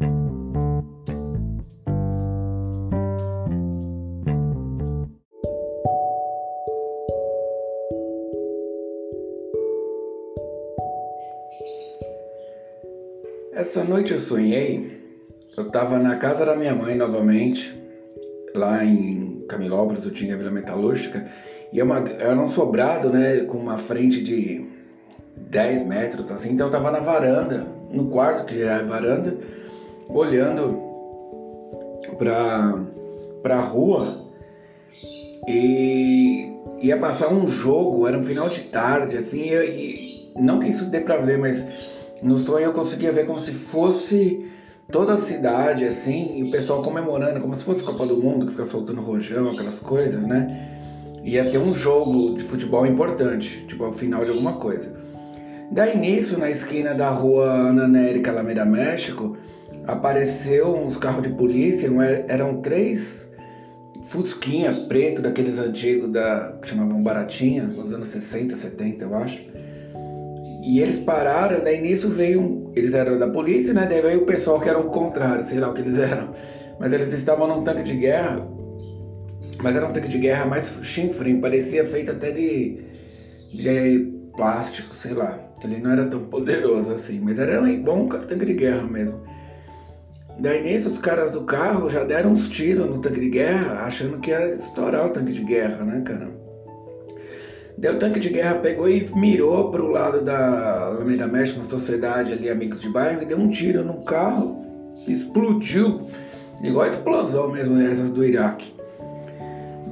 Essa noite eu sonhei, eu estava na casa da minha mãe novamente, lá em Camilópolis, eu tinha a Vila Metalúrgica, e é uma, era um sobrado, né, com uma frente de 10 metros, assim, então eu estava na varanda, no quarto, que já é varanda, olhando para pra rua e ia passar um jogo, era um final de tarde, assim, e, e não que isso dê para ver, mas no sonho eu conseguia ver como se fosse toda a cidade, assim, e o pessoal comemorando, como se fosse Copa do Mundo, que fica soltando rojão, aquelas coisas, né? Ia ter um jogo de futebol importante, tipo ao final de alguma coisa. Daí nisso, na esquina da rua Ana Nérica, Alameda, México, apareceu uns carros de polícia, eram três Fusquinha preto, daqueles antigos da, que chamavam Baratinha, nos anos 60, 70, eu acho e eles pararam, daí nisso veio Eles eram da polícia, né? Daí veio o pessoal que era o contrário, sei lá o que eles eram. Mas eles estavam num tanque de guerra. Mas era um tanque de guerra mais chinfrim, parecia feito até de, de plástico, sei lá. Ele não era tão poderoso assim, mas era igual um tanque de guerra mesmo. Daí nisso os caras do carro já deram uns tiros no tanque de guerra, achando que ia estourar o tanque de guerra, né, cara? Daí o tanque de guerra pegou e mirou para o lado da Alameda México, uma sociedade ali, amigos de bairro, e deu um tiro no carro, explodiu, igual a explosão mesmo, essas do Iraque.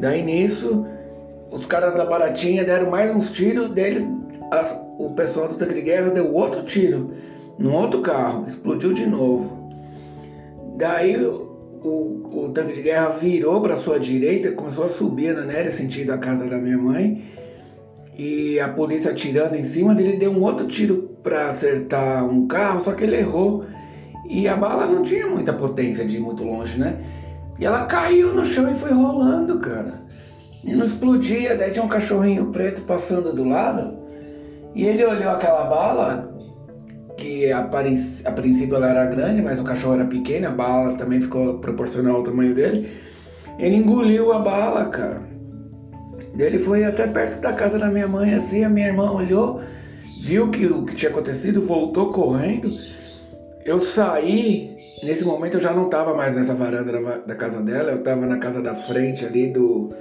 Daí nisso, os caras da Baratinha deram mais uns tiros, deles as, o pessoal do tanque de guerra deu outro tiro no outro carro, explodiu de novo. Daí o, o, tanque de guerra virou para sua direita, começou a subir na Néria, sentido a casa da minha mãe e a polícia atirando em cima dele deu um outro tiro para acertar um carro, só que ele errou e a bala não tinha muita potência de ir muito longe, né? E ela caiu no chão e foi rolando, cara. E não explodia, daí tinha um cachorrinho preto passando do lado e ele olhou aquela bala que a, a princípio ela era grande, mas o cachorro era pequeno, a bala também ficou proporcional ao tamanho dele. Ele engoliu a bala, cara. Ele foi até perto da casa da minha mãe, assim, a minha irmã olhou, viu que o que tinha acontecido, voltou correndo. Eu saí, nesse momento eu já não estava mais nessa varanda da, da casa dela, eu estava na casa da frente ali do,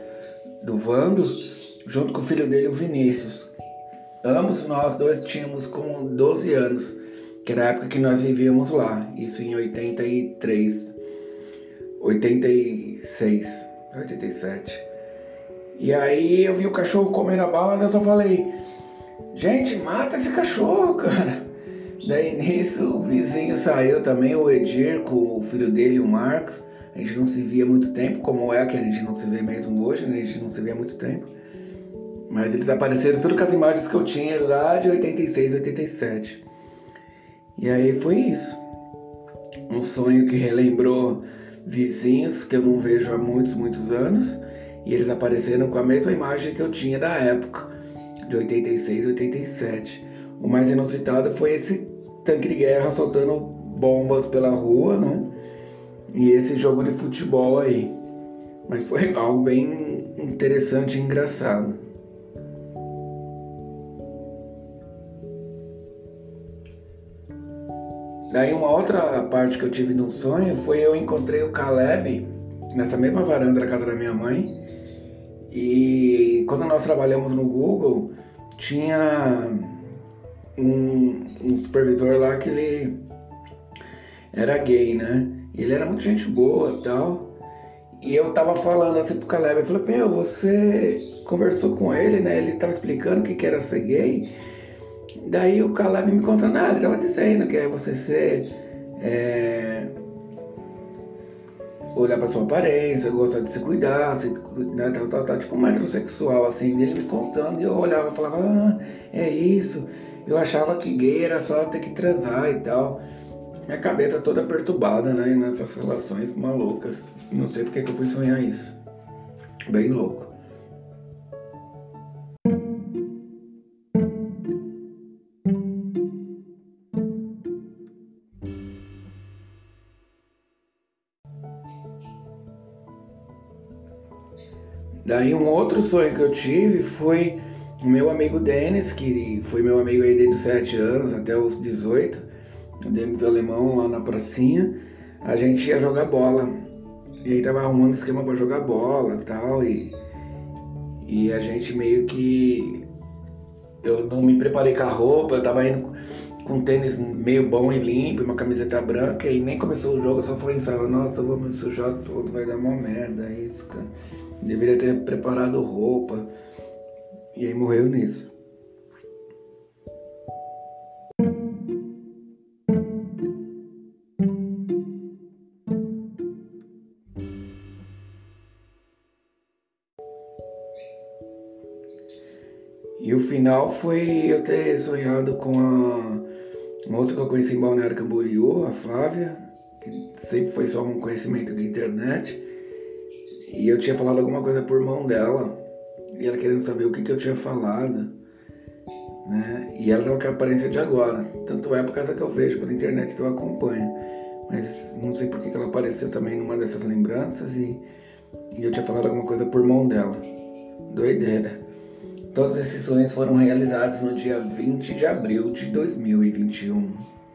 do Vando, junto com o filho dele, o Vinícius. Ambos nós dois tínhamos com 12 anos, que era a época que nós vivíamos lá, isso em 83, 86, 87. E aí eu vi o cachorro comendo a bala, eu só falei, gente, mata esse cachorro, cara. Daí nisso o vizinho saiu também, o Edir, com o filho dele, o Marcos. A gente não se via muito tempo, como é que a gente não se vê mesmo hoje, né? A gente não se vê muito tempo. Mas eles apareceram tudo com as imagens que eu tinha lá de 86, 87. E aí foi isso. Um sonho que relembrou vizinhos que eu não vejo há muitos, muitos anos e eles apareceram com a mesma imagem que eu tinha da época, de 86, 87. O mais inusitado foi esse tanque de guerra soltando bombas pela rua, né? E esse jogo de futebol aí. Mas foi algo bem interessante e engraçado. Daí uma outra parte que eu tive no sonho foi eu encontrei o Caleb nessa mesma varanda da casa da minha mãe. E quando nós trabalhamos no Google, tinha um, um supervisor lá que ele era gay, né? Ele era muito gente boa tal. E eu tava falando assim pro Caleb, eu falei, meu, você conversou com ele, né? Ele tava explicando o que, que era ser gay. Daí o Caleb me contando, ah, ele tava dizendo que é você ser é, olhar para sua aparência, gostar de se cuidar, se, né, tal, tal, tal, tipo um metrosexual, assim, ele me contando, e eu olhava e falava, ah, é isso, eu achava que gay era só ter que transar e tal. Minha cabeça toda perturbada, né, nessas relações malucas. Não sei porque que eu fui sonhar isso. Bem louco. Daí um outro sonho que eu tive foi o meu amigo Denis, que foi meu amigo aí desde os 7 anos até os 18, o Denis Alemão lá na pracinha, a gente ia jogar bola. E aí tava arrumando esquema para jogar bola e tal, e, e a gente meio que. Eu não me preparei com a roupa, eu tava indo com um tênis meio bom e limpo, uma camiseta branca, e nem começou o jogo, eu só pensava, nossa, eu vou me sujar todo, vai dar uma merda isso, cara. Deveria ter preparado roupa. E aí morreu nisso. E o final foi eu ter sonhado com a moça que eu conheci em Balneário Camboriú, a Flávia, que sempre foi só um conhecimento de internet. E eu tinha falado alguma coisa por mão dela, e ela querendo saber o que, que eu tinha falado. Né? E ela tava com a aparência de agora. Tanto é por causa que eu vejo pela internet que eu acompanho. Mas não sei por que, que ela apareceu também numa dessas lembranças e, e eu tinha falado alguma coisa por mão dela. Doideira. Todos esses sonhos foram realizados no dia 20 de abril de 2021.